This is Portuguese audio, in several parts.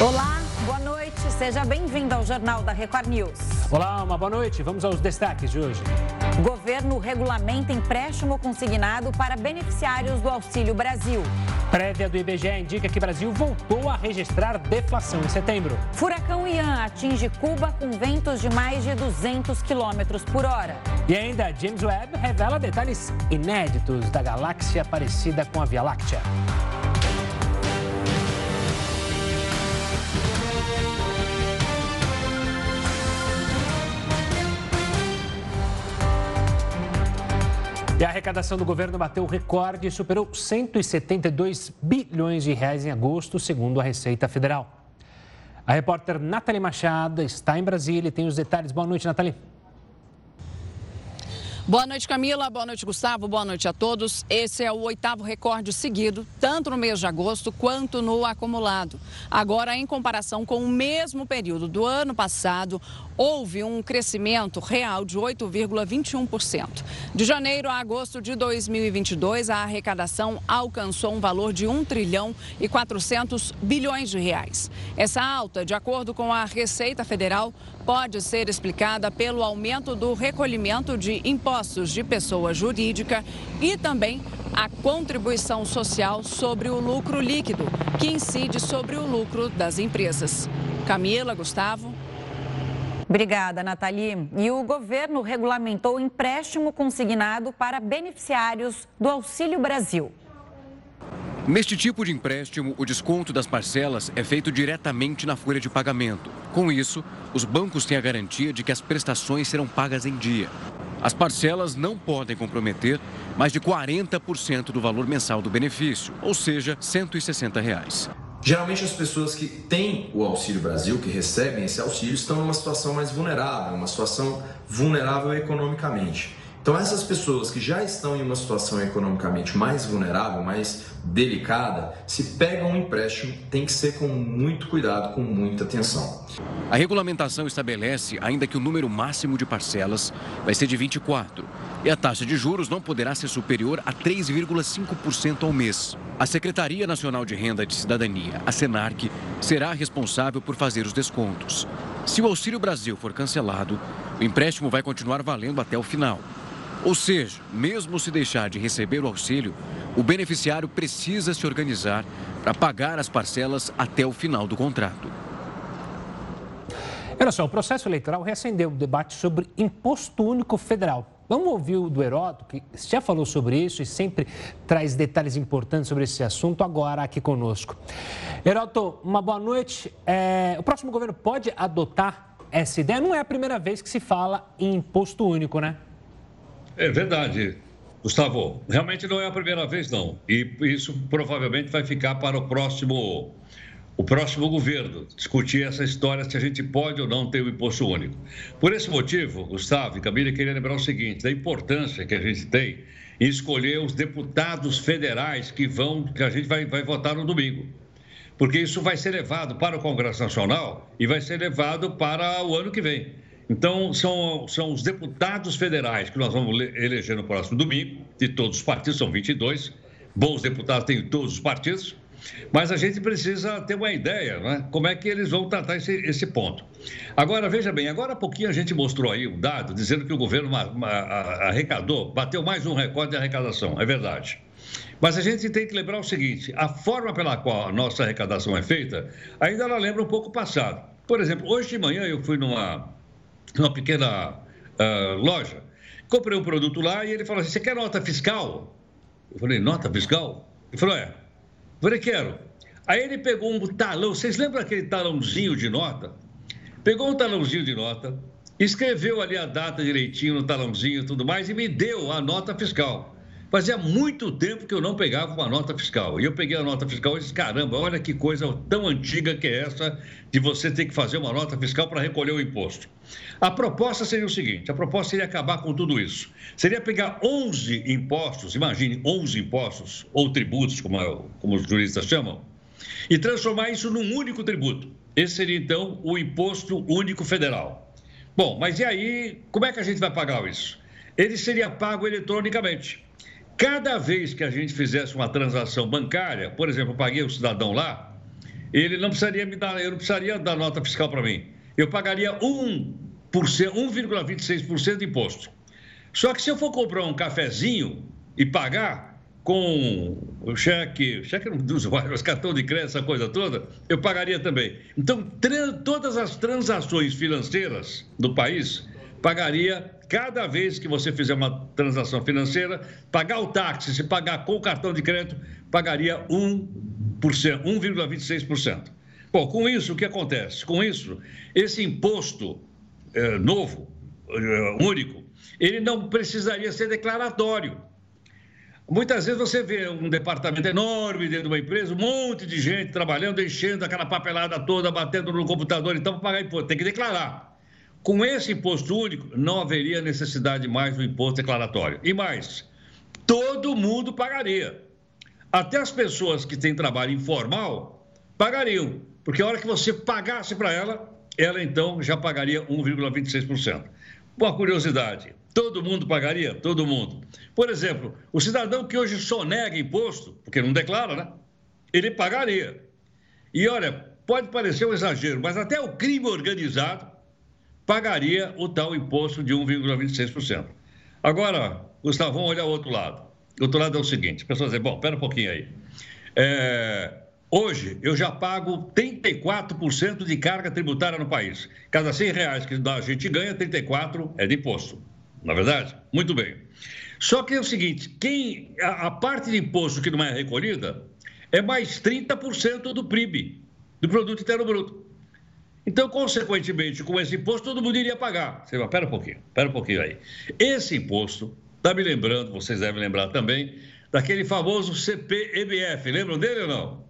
Olá, boa noite. Seja bem-vindo ao Jornal da Record News. Olá, uma boa noite. Vamos aos destaques de hoje. O governo regulamenta empréstimo consignado para beneficiários do Auxílio Brasil. Prévia do IBGE indica que o Brasil voltou a registrar deflação em setembro. Furacão Ian atinge Cuba com ventos de mais de 200 quilômetros por hora. E ainda, James Webb revela detalhes inéditos da galáxia parecida com a Via Láctea. E a arrecadação do governo bateu recorde e superou 172 bilhões de reais em agosto, segundo a Receita Federal. A repórter Nathalie Machado está em Brasília e tem os detalhes. Boa noite, Nathalie. Boa noite, Camila. Boa noite, Gustavo. Boa noite a todos. Esse é o oitavo recorde seguido, tanto no mês de agosto quanto no acumulado. Agora, em comparação com o mesmo período do ano passado, houve um crescimento real de 8,21%. De janeiro a agosto de 2022, a arrecadação alcançou um valor de 1 trilhão e 400 bilhões de reais. Essa alta, de acordo com a Receita Federal, pode ser explicada pelo aumento do recolhimento de impostos de pessoa jurídica e também a contribuição social sobre o lucro líquido, que incide sobre o lucro das empresas. Camila, Gustavo. Obrigada, Nathalie. E o governo regulamentou empréstimo consignado para beneficiários do Auxílio Brasil. Neste tipo de empréstimo, o desconto das parcelas é feito diretamente na folha de pagamento. Com isso, os bancos têm a garantia de que as prestações serão pagas em dia. As parcelas não podem comprometer mais de 40% do valor mensal do benefício, ou seja, 160 reais. Geralmente as pessoas que têm o Auxílio Brasil, que recebem esse auxílio, estão numa situação mais vulnerável, uma situação vulnerável economicamente. Então, essas pessoas que já estão em uma situação economicamente mais vulnerável, mais delicada, se pegam um empréstimo, tem que ser com muito cuidado, com muita atenção. A regulamentação estabelece ainda que o número máximo de parcelas vai ser de 24 e a taxa de juros não poderá ser superior a 3,5% ao mês. A Secretaria Nacional de Renda de Cidadania, a SENARC, será responsável por fazer os descontos. Se o Auxílio Brasil for cancelado, o empréstimo vai continuar valendo até o final. Ou seja, mesmo se deixar de receber o auxílio, o beneficiário precisa se organizar para pagar as parcelas até o final do contrato. Olha só, o processo eleitoral reacendeu o debate sobre imposto único federal. Vamos ouvir o do Heródoto, que já falou sobre isso e sempre traz detalhes importantes sobre esse assunto, agora aqui conosco. Heródoto, uma boa noite. É, o próximo governo pode adotar essa ideia? Não é a primeira vez que se fala em imposto único, né? É verdade, Gustavo. Realmente não é a primeira vez, não. E isso provavelmente vai ficar para o próximo, o próximo governo discutir essa história se a gente pode ou não ter o imposto único. Por esse motivo, Gustavo e Camila, queria lembrar o seguinte: da importância que a gente tem em escolher os deputados federais que vão, que a gente vai, vai votar no domingo. Porque isso vai ser levado para o Congresso Nacional e vai ser levado para o ano que vem. Então, são, são os deputados federais que nós vamos eleger no próximo domingo, de todos os partidos, são 22. Bons deputados têm todos os partidos. Mas a gente precisa ter uma ideia, né? Como é que eles vão tratar esse, esse ponto. Agora, veja bem, agora há pouquinho a gente mostrou aí um dado dizendo que o governo arrecadou, bateu mais um recorde de arrecadação. É verdade. Mas a gente tem que lembrar o seguinte: a forma pela qual a nossa arrecadação é feita ainda ela lembra um pouco o passado. Por exemplo, hoje de manhã eu fui numa numa pequena uh, loja. Comprei um produto lá e ele falou assim: Você quer nota fiscal? Eu falei: Nota fiscal? Ele falou: É. Quero. Aí ele pegou um talão. Vocês lembram aquele talãozinho de nota? Pegou um talãozinho de nota, escreveu ali a data direitinho no talãozinho e tudo mais e me deu a nota fiscal. Fazia muito tempo que eu não pegava uma nota fiscal. E eu peguei a nota fiscal e disse: caramba, olha que coisa tão antiga que é essa de você ter que fazer uma nota fiscal para recolher o imposto. A proposta seria o seguinte: a proposta seria acabar com tudo isso. Seria pegar 11 impostos, imagine 11 impostos, ou tributos, como, como os juristas chamam, e transformar isso num único tributo. Esse seria então o Imposto Único Federal. Bom, mas e aí, como é que a gente vai pagar isso? Ele seria pago eletronicamente. Cada vez que a gente fizesse uma transação bancária, por exemplo, eu paguei o cidadão lá, ele não precisaria me dar, eu não precisaria dar nota fiscal para mim. Eu pagaria 1,26% de imposto. Só que se eu for comprar um cafezinho e pagar com o cheque, cheque dos vários, cartão de crédito, essa coisa toda, eu pagaria também. Então, todas as transações financeiras do país pagaria cada vez que você fizer uma transação financeira, pagar o táxi, se pagar com o cartão de crédito, pagaria 1,26%. Bom, com isso, o que acontece? Com isso, esse imposto é, novo, é, único, ele não precisaria ser declaratório. Muitas vezes você vê um departamento enorme dentro de uma empresa, um monte de gente trabalhando, enchendo aquela papelada toda, batendo no computador, então para pagar imposto, tem que declarar. Com esse imposto único, não haveria necessidade mais do imposto declaratório. E mais, todo mundo pagaria. Até as pessoas que têm trabalho informal pagariam, porque a hora que você pagasse para ela, ela então já pagaria 1,26%. Uma curiosidade: todo mundo pagaria? Todo mundo. Por exemplo, o cidadão que hoje sonega imposto, porque não declara, né? Ele pagaria. E olha, pode parecer um exagero, mas até o crime organizado pagaria o tal imposto de 1,26%. Agora, Gustavo, vamos olhar o outro lado. O outro lado é o seguinte: as pessoas dizem, bom, espera um pouquinho aí. É, hoje, eu já pago 34% de carga tributária no país. Cada 100 reais que a gente ganha, 34 é de imposto. Na é verdade? Muito bem. Só que é o seguinte: quem, a, a parte de imposto que não é recolhida é mais 30% do PRIB, do Produto Interno Bruto. Então, consequentemente, com esse imposto, todo mundo iria pagar. Você vai, pera um pouquinho, pera um pouquinho aí. Esse imposto, está me lembrando, vocês devem lembrar também, daquele famoso CPMF. Lembram dele ou não?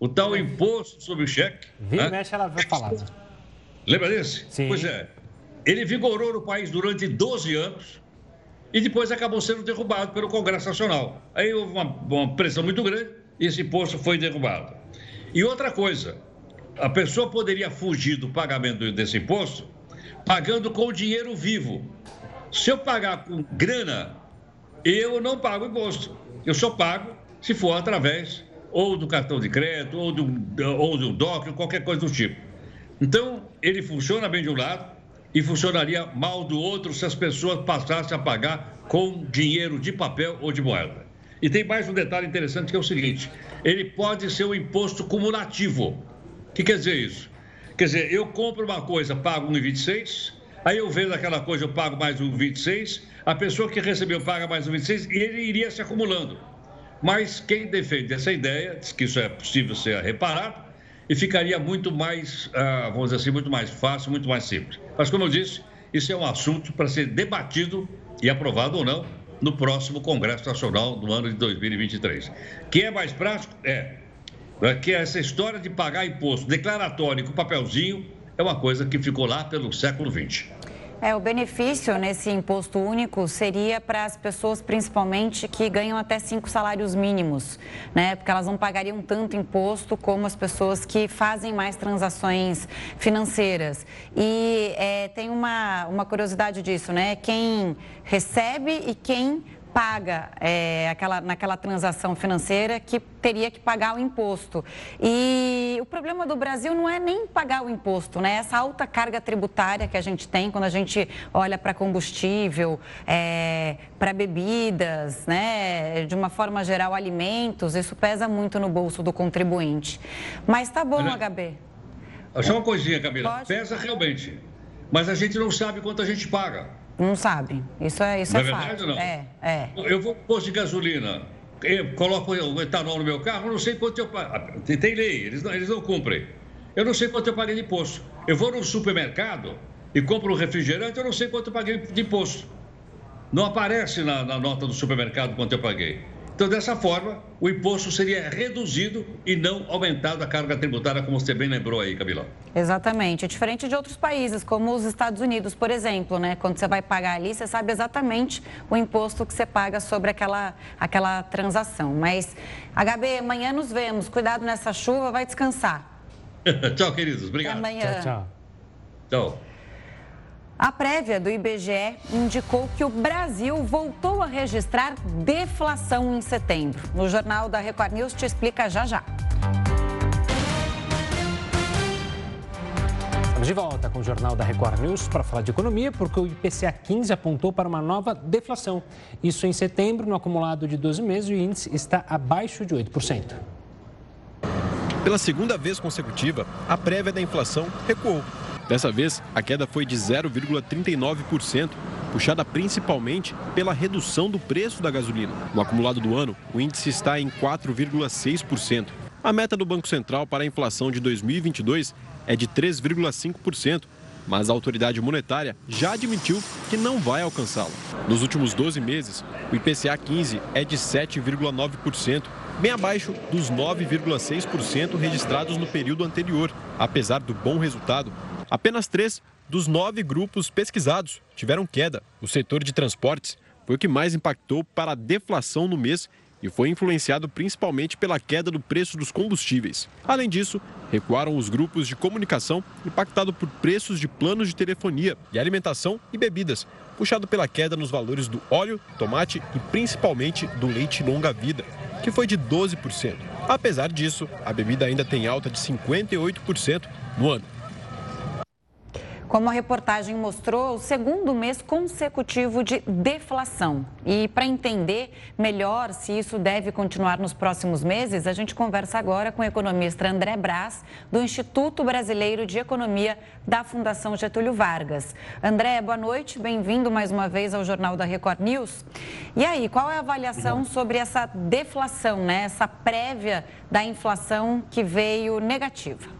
O tal imposto sobre o cheque. Vira né? mexe, ela vai falar. Lembra desse? Sim. Pois é. Ele vigorou no país durante 12 anos e depois acabou sendo derrubado pelo Congresso Nacional. Aí houve uma, uma pressão muito grande e esse imposto foi derrubado. E outra coisa, a pessoa poderia fugir do pagamento desse imposto pagando com dinheiro vivo. Se eu pagar com grana, eu não pago imposto. Eu só pago se for através ou do cartão de crédito, ou do, ou do DOC, qualquer coisa do tipo. Então, ele funciona bem de um lado e funcionaria mal do outro se as pessoas passassem a pagar com dinheiro de papel ou de moeda. E tem mais um detalhe interessante que é o seguinte: ele pode ser um imposto cumulativo que quer dizer isso? Quer dizer, eu compro uma coisa, pago 1,26, aí eu vendo aquela coisa, eu pago mais 1,26, a pessoa que recebeu paga mais 1,26 e ele iria se acumulando. Mas quem defende essa ideia diz que isso é possível ser reparado e ficaria muito mais, ah, vamos dizer assim, muito mais fácil, muito mais simples. Mas, como eu disse, isso é um assunto para ser debatido e aprovado ou não no próximo Congresso Nacional do ano de 2023. Quem é mais prático? É é que essa história de pagar imposto declaratório com papelzinho é uma coisa que ficou lá pelo século XX. É, o benefício nesse imposto único seria para as pessoas, principalmente, que ganham até cinco salários mínimos, né? Porque elas não pagariam tanto imposto como as pessoas que fazem mais transações financeiras. E é, tem uma, uma curiosidade disso, né? Quem recebe e quem paga é, aquela, naquela transação financeira que teria que pagar o imposto. E o problema do Brasil não é nem pagar o imposto, né? Essa alta carga tributária que a gente tem quando a gente olha para combustível, é, para bebidas, né? De uma forma geral, alimentos, isso pesa muito no bolso do contribuinte. Mas tá bom, Olha, HB. Só uma coisinha, Camila. Pode? Pesa realmente. Mas a gente não sabe quanto a gente paga. Não sabe. Isso é, isso não é, é verdade, fato. Não? É, é. Eu vou posto de gasolina, eu coloco o etanol no meu carro, não sei quanto eu pago. Ah, tem lei, eles não, eles não cumprem. Eu não sei quanto eu paguei de imposto. Eu vou no supermercado e compro um refrigerante, eu não sei quanto eu paguei de imposto. Não aparece na, na nota do supermercado quanto eu paguei. Então, dessa forma, o imposto seria reduzido e não aumentado a carga tributária, como você bem lembrou aí, Camila. Exatamente. É diferente de outros países, como os Estados Unidos, por exemplo, né? Quando você vai pagar ali, você sabe exatamente o imposto que você paga sobre aquela, aquela transação. Mas, HB, amanhã nos vemos. Cuidado nessa chuva, vai descansar. tchau, queridos. Obrigado. Até amanhã. Tchau, tchau. Tchau. A prévia do IBGE indicou que o Brasil voltou a registrar deflação em setembro. No jornal da Record News te explica já já. Estamos de volta com o Jornal da Record News para falar de economia, porque o IPCA 15 apontou para uma nova deflação. Isso em setembro, no acumulado de 12 meses, o índice está abaixo de 8%. Pela segunda vez consecutiva, a prévia da inflação recuou. Dessa vez, a queda foi de 0,39%, puxada principalmente pela redução do preço da gasolina. No acumulado do ano, o índice está em 4,6%. A meta do Banco Central para a inflação de 2022 é de 3,5%, mas a autoridade monetária já admitiu que não vai alcançá-la. Nos últimos 12 meses, o IPCA 15 é de 7,9%, bem abaixo dos 9,6% registrados no período anterior. Apesar do bom resultado, apenas três dos nove grupos pesquisados tiveram queda. O setor de transportes foi o que mais impactou para a deflação no mês e foi influenciado principalmente pela queda do preço dos combustíveis. Além disso, recuaram os grupos de comunicação, impactado por preços de planos de telefonia e alimentação e bebidas, puxado pela queda nos valores do óleo, tomate e principalmente do leite longa-vida, que foi de 12%. Apesar disso, a bebida ainda tem alta de 58% no ano. Como a reportagem mostrou, o segundo mês consecutivo de deflação. E para entender melhor se isso deve continuar nos próximos meses, a gente conversa agora com o economista André Braz, do Instituto Brasileiro de Economia da Fundação Getúlio Vargas. André, boa noite, bem-vindo mais uma vez ao Jornal da Record News. E aí, qual é a avaliação sobre essa deflação, né? essa prévia da inflação que veio negativa?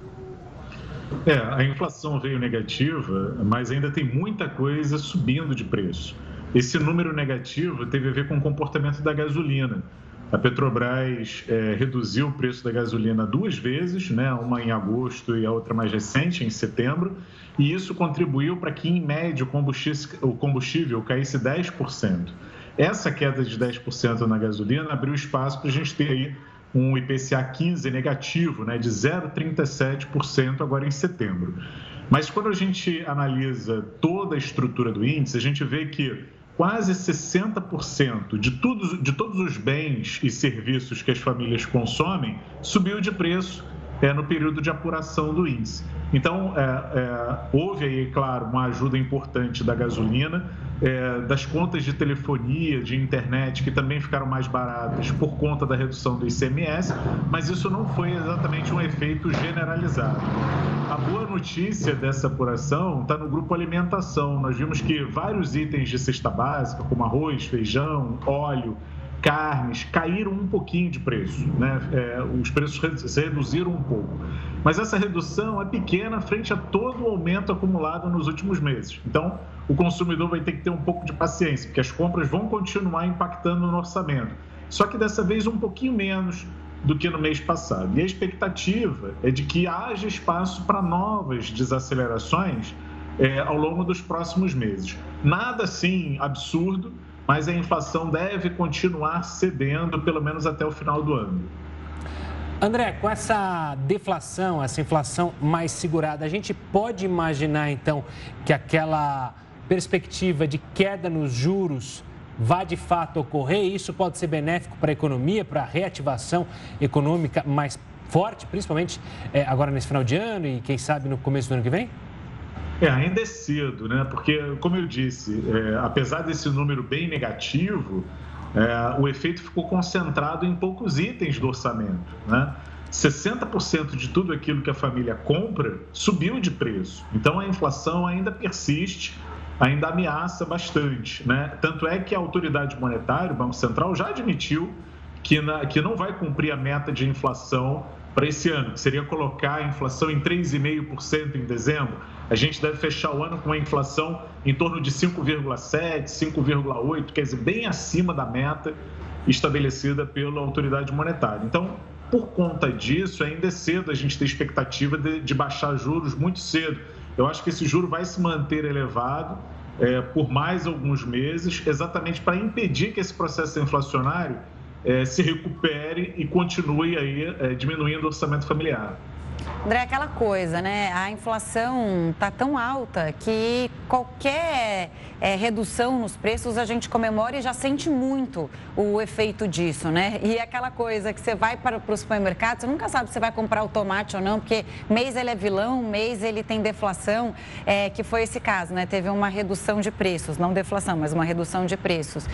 É, a inflação veio negativa, mas ainda tem muita coisa subindo de preço. Esse número negativo teve a ver com o comportamento da gasolina. A Petrobras é, reduziu o preço da gasolina duas vezes, né? uma em agosto e a outra mais recente, em setembro, e isso contribuiu para que, em média, o combustível, o combustível caísse 10%. Essa queda de 10% na gasolina abriu espaço para a gente ter aí um IPCA 15 negativo, né, de 0,37% agora em setembro. Mas quando a gente analisa toda a estrutura do índice, a gente vê que quase 60% de, tudo, de todos os bens e serviços que as famílias consomem subiu de preço é, no período de apuração do índice. Então, é, é, houve aí, claro, uma ajuda importante da gasolina, é, das contas de telefonia, de internet, que também ficaram mais baratas por conta da redução do ICMS, mas isso não foi exatamente um efeito generalizado. A boa notícia dessa apuração está no grupo alimentação. Nós vimos que vários itens de cesta básica, como arroz, feijão, óleo, carnes caíram um pouquinho de preço, né? É, os preços reduziram um pouco. Mas essa redução é pequena frente a todo o aumento acumulado nos últimos meses. Então, o consumidor vai ter que ter um pouco de paciência, porque as compras vão continuar impactando no orçamento. Só que dessa vez um pouquinho menos do que no mês passado. E a expectativa é de que haja espaço para novas desacelerações é, ao longo dos próximos meses. Nada assim absurdo, mas a inflação deve continuar cedendo pelo menos até o final do ano. André, com essa deflação, essa inflação mais segurada, a gente pode imaginar então que aquela perspectiva de queda nos juros vá de fato ocorrer isso pode ser benéfico para a economia, para a reativação econômica mais forte, principalmente é, agora nesse final de ano e quem sabe no começo do ano que vem? É, ainda é cedo, né? Porque, como eu disse, é, apesar desse número bem negativo, é, o efeito ficou concentrado em poucos itens do orçamento, né? 60% de tudo aquilo que a família compra subiu de preço. Então a inflação ainda persiste, ainda ameaça bastante. Né? Tanto é que a autoridade monetária, o Banco Central, já admitiu que, na, que não vai cumprir a meta de inflação para esse ano, que seria colocar a inflação em 3,5% em dezembro. A gente deve fechar o ano com uma inflação em torno de 5,7%, 5,8%, quer dizer, bem acima da meta estabelecida pela autoridade monetária. Então, por conta disso, ainda é cedo a gente ter expectativa de, de baixar juros muito cedo. Eu acho que esse juro vai se manter elevado é, por mais alguns meses, exatamente para impedir que esse processo inflacionário é, se recupere e continue aí é, diminuindo o orçamento familiar. André, aquela coisa, né? A inflação está tão alta que qualquer é, redução nos preços a gente comemora e já sente muito o efeito disso, né? E aquela coisa que você vai para, para o supermercado, você nunca sabe se vai comprar o tomate ou não, porque mês ele é vilão, mês ele tem deflação, é, que foi esse caso, né? Teve uma redução de preços, não deflação, mas uma redução de preços.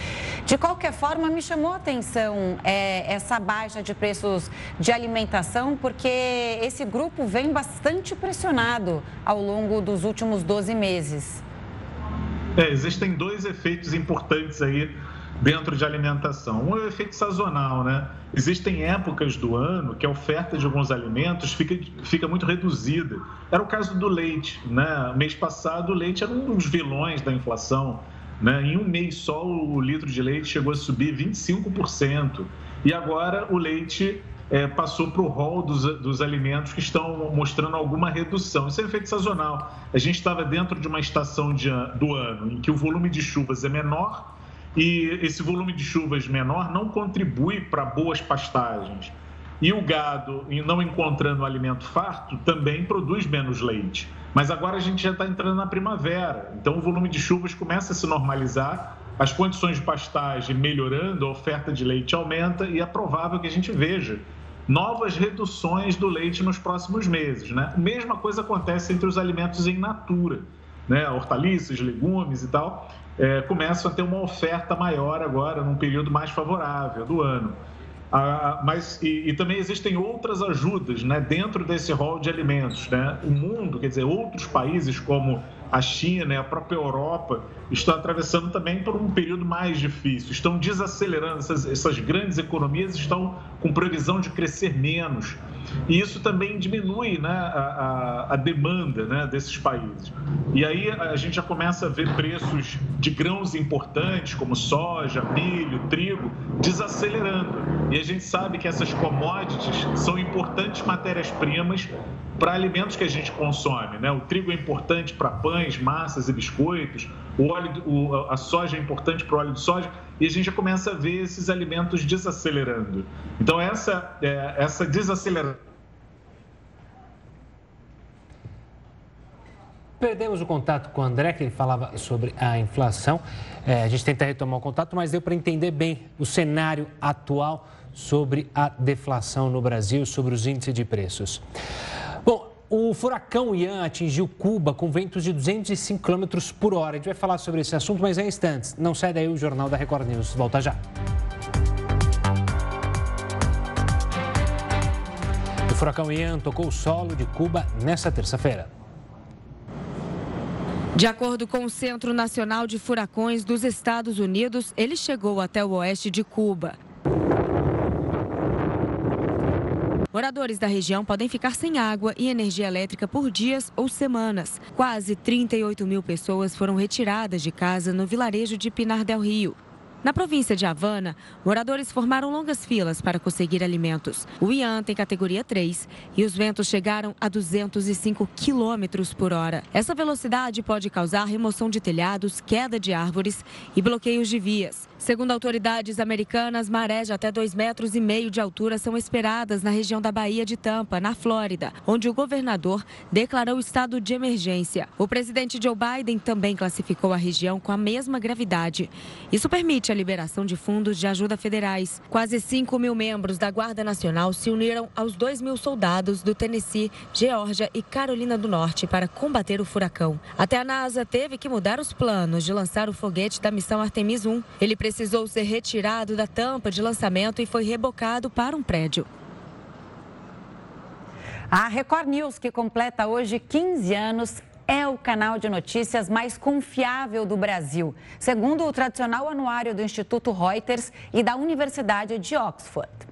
De qualquer forma, me chamou a atenção é, essa baixa de preços de alimentação, porque esse grupo vem bastante pressionado ao longo dos últimos 12 meses. É, existem dois efeitos importantes aí dentro de alimentação. Um é o efeito sazonal, né? Existem épocas do ano que a oferta de alguns alimentos fica, fica muito reduzida. Era o caso do leite, né? Mês passado o leite era um dos vilões da inflação. Né? Em um mês só o litro de leite chegou a subir 25%. E agora o leite é, passou para o rol dos, dos alimentos que estão mostrando alguma redução. Isso é efeito sazonal. A gente estava dentro de uma estação de, do ano em que o volume de chuvas é menor e esse volume de chuvas menor não contribui para boas pastagens. E o gado, não encontrando alimento farto, também produz menos leite. Mas agora a gente já está entrando na primavera, então o volume de chuvas começa a se normalizar, as condições de pastagem melhorando, a oferta de leite aumenta e é provável que a gente veja novas reduções do leite nos próximos meses. Né? Mesma coisa acontece entre os alimentos em natura, né? hortaliças, legumes e tal, é, começam a ter uma oferta maior agora, num período mais favorável do ano. Ah, mas e, e, também existem outras ajudas né, dentro desse rol de alimentos. Né? O mundo, quer dizer, outros países como a China e a própria Europa estão atravessando também por um período mais difícil, estão desacelerando, essas, essas grandes economias estão com previsão de crescer menos. E isso também diminui né, a, a, a, demanda né, desses países. E aí a gente já começa a ver preços de grãos importantes, como soja, milho, trigo, desacelerando. E a gente sabe que essas commodities são importantes matérias-primas para alimentos que a gente consome. Né? O trigo é importante para pães, massas e biscoitos, o óleo, o, a soja é importante para o óleo de soja, e a gente já começa a ver esses alimentos desacelerando. Então, essa, é, essa desaceleração. Perdemos o contato com o André, que ele falava sobre a inflação. É, a gente tenta retomar o contato, mas deu para entender bem o cenário atual sobre a deflação no Brasil, sobre os índices de preços. O furacão Ian atingiu Cuba com ventos de 205 km por hora. A gente vai falar sobre esse assunto, mas em instantes. Não sai daí o Jornal da Record News. Volta já. O furacão Ian tocou o solo de Cuba nesta terça-feira. De acordo com o Centro Nacional de Furacões dos Estados Unidos, ele chegou até o oeste de Cuba. Moradores da região podem ficar sem água e energia elétrica por dias ou semanas. Quase 38 mil pessoas foram retiradas de casa no vilarejo de Pinar del Rio. Na província de Havana, moradores formaram longas filas para conseguir alimentos. O Ian tem categoria 3 e os ventos chegaram a 205 quilômetros por hora. Essa velocidade pode causar remoção de telhados, queda de árvores e bloqueios de vias. Segundo autoridades americanas, marés de até 2,5 metros e meio de altura são esperadas na região da Baía de Tampa, na Flórida, onde o governador declarou estado de emergência. O presidente Joe Biden também classificou a região com a mesma gravidade. Isso permite a liberação de fundos de ajuda federais. Quase 5 mil membros da Guarda Nacional se uniram aos 2 mil soldados do Tennessee, Geórgia e Carolina do Norte para combater o furacão. Até a NASA teve que mudar os planos de lançar o foguete da missão Artemis 1. Ele precisou ser retirado da tampa de lançamento e foi rebocado para um prédio. A Record News, que completa hoje 15 anos, é o canal de notícias mais confiável do Brasil, segundo o tradicional anuário do Instituto Reuters e da Universidade de Oxford.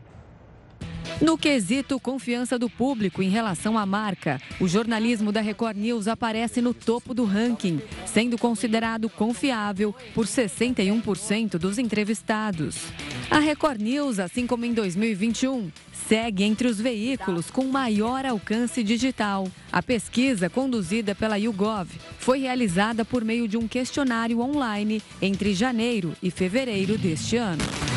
No quesito confiança do público em relação à marca, o jornalismo da Record News aparece no topo do ranking, sendo considerado confiável por 61% dos entrevistados. A Record News, assim como em 2021, segue entre os veículos com maior alcance digital. A pesquisa, conduzida pela YouGov, foi realizada por meio de um questionário online entre janeiro e fevereiro deste ano.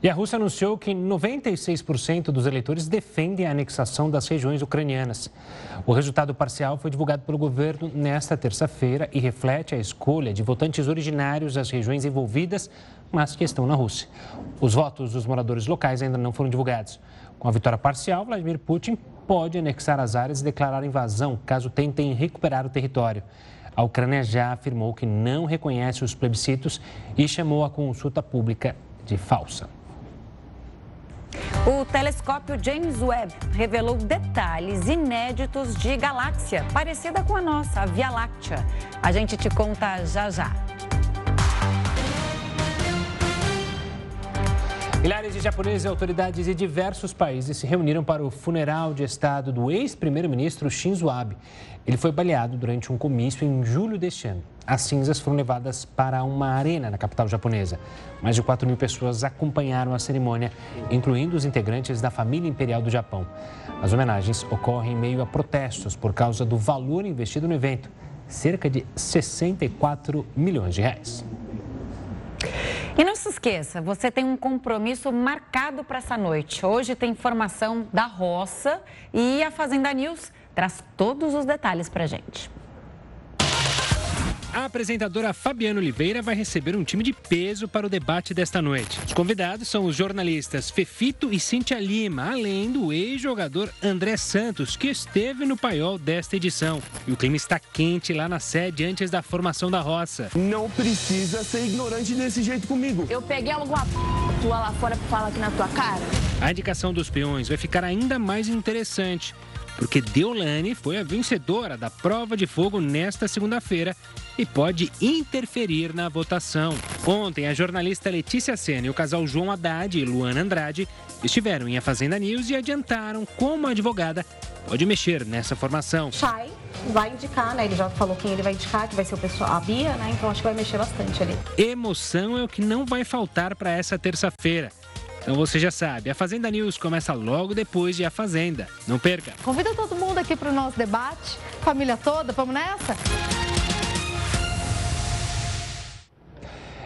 E a Rússia anunciou que 96% dos eleitores defendem a anexação das regiões ucranianas. O resultado parcial foi divulgado pelo governo nesta terça-feira e reflete a escolha de votantes originários das regiões envolvidas, mas que estão na Rússia. Os votos dos moradores locais ainda não foram divulgados. Com a vitória parcial, Vladimir Putin pode anexar as áreas e declarar invasão caso tentem recuperar o território. A Ucrânia já afirmou que não reconhece os plebiscitos e chamou a consulta pública de falsa. O telescópio James Webb revelou detalhes inéditos de galáxia parecida com a nossa, a Via Láctea. A gente te conta já já. Milhares de japoneses e autoridades de diversos países se reuniram para o funeral de Estado do ex-primeiro-ministro Shinzo Abe. Ele foi baleado durante um comício em julho deste ano. As cinzas foram levadas para uma arena na capital japonesa. Mais de 4 mil pessoas acompanharam a cerimônia, incluindo os integrantes da família imperial do Japão. As homenagens ocorrem em meio a protestos por causa do valor investido no evento cerca de 64 milhões de reais. E não se esqueça, você tem um compromisso marcado para essa noite. Hoje tem informação da roça e a Fazenda News traz todos os detalhes para gente. A apresentadora Fabiana Oliveira vai receber um time de peso para o debate desta noite. Os convidados são os jornalistas Fefito e Cintia Lima, além do ex-jogador André Santos, que esteve no paiol desta edição. E o clima está quente lá na sede antes da formação da roça. Não precisa ser ignorante desse jeito comigo. Eu peguei alguma p... tua lá fora pra falar aqui na tua cara? A indicação dos peões vai ficar ainda mais interessante porque Deolane foi a vencedora da prova de fogo nesta segunda-feira e pode interferir na votação. Ontem, a jornalista Letícia Senna e o casal João Haddad e Luana Andrade estiveram em A Fazenda News e adiantaram como a advogada pode mexer nessa formação. Chay vai indicar, né? Ele já falou quem ele vai indicar, que vai ser o pessoal, a Bia, né? Então acho que vai mexer bastante ali. Emoção é o que não vai faltar para essa terça-feira. Então você já sabe, a Fazenda News começa logo depois de A Fazenda. Não perca. Convida todo mundo aqui para o nosso debate, família toda, vamos nessa?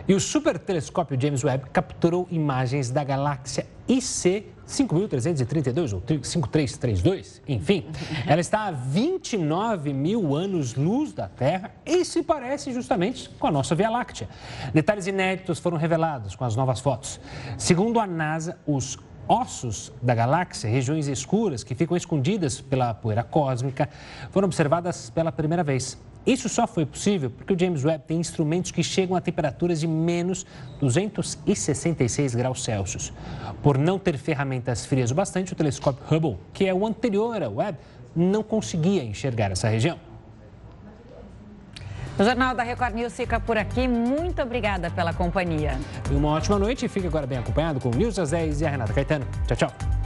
E o super telescópio James Webb capturou imagens da galáxia IC 5332 ou 5332, enfim. Ela está a 29 mil anos-luz da Terra e se parece justamente com a nossa Via Láctea. Detalhes inéditos foram revelados com as novas fotos. Segundo a NASA, os ossos da galáxia, regiões escuras que ficam escondidas pela poeira cósmica, foram observadas pela primeira vez. Isso só foi possível porque o James Webb tem instrumentos que chegam a temperaturas de menos 266 graus Celsius. Por não ter ferramentas frias o bastante, o telescópio Hubble, que é o anterior ao Webb, não conseguia enxergar essa região. O Jornal da Record News fica por aqui. Muito obrigada pela companhia. Uma ótima noite e fique agora bem acompanhado com o News às 10 e a Renata Caetano. Tchau, tchau.